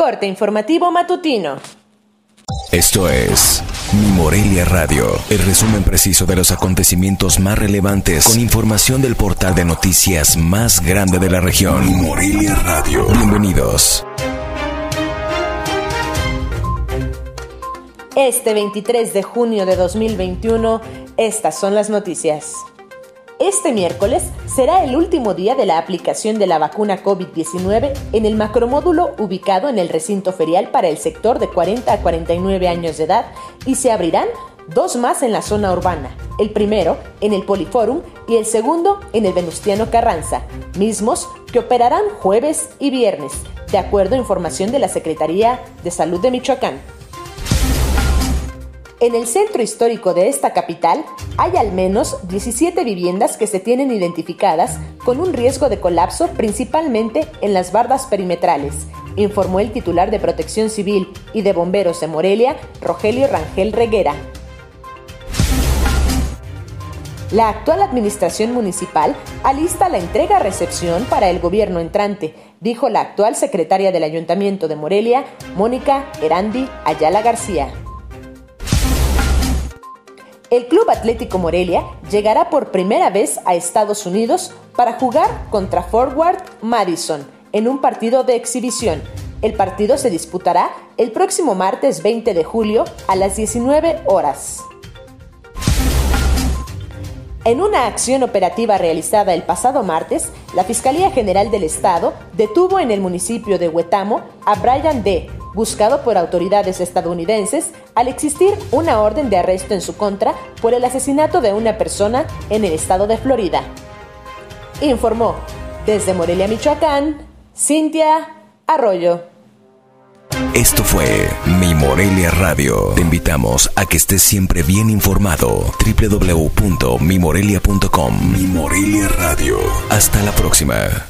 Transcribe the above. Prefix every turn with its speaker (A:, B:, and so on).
A: Corte informativo matutino.
B: Esto es Mi Morelia Radio, el resumen preciso de los acontecimientos más relevantes con información del portal de noticias más grande de la región. Mi Morelia Radio. Bienvenidos.
A: Este 23 de junio de 2021, estas son las noticias. Este miércoles será el último día de la aplicación de la vacuna COVID-19 en el macromódulo ubicado en el recinto ferial para el sector de 40 a 49 años de edad y se abrirán dos más en la zona urbana, el primero en el Poliforum y el segundo en el Venustiano Carranza, mismos que operarán jueves y viernes, de acuerdo a información de la Secretaría de Salud de Michoacán. En el centro histórico de esta capital hay al menos 17 viviendas que se tienen identificadas con un riesgo de colapso principalmente en las bardas perimetrales, informó el titular de Protección Civil y de Bomberos de Morelia, Rogelio Rangel Reguera. La actual administración municipal alista la entrega-recepción para el gobierno entrante, dijo la actual secretaria del Ayuntamiento de Morelia, Mónica Erandi Ayala García. El Club Atlético Morelia llegará por primera vez a Estados Unidos para jugar contra Forward Madison en un partido de exhibición. El partido se disputará el próximo martes 20 de julio a las 19 horas. En una acción operativa realizada el pasado martes, la Fiscalía General del Estado detuvo en el municipio de Huetamo a Brian D., buscado por autoridades estadounidenses al existir una orden de arresto en su contra por el asesinato de una persona en el estado de Florida. Informó desde Morelia, Michoacán, Cintia Arroyo.
B: Esto fue Mi Morelia Radio. Te invitamos a que estés siempre bien informado. www.mimorelia.com Mi Morelia Radio. Hasta la próxima.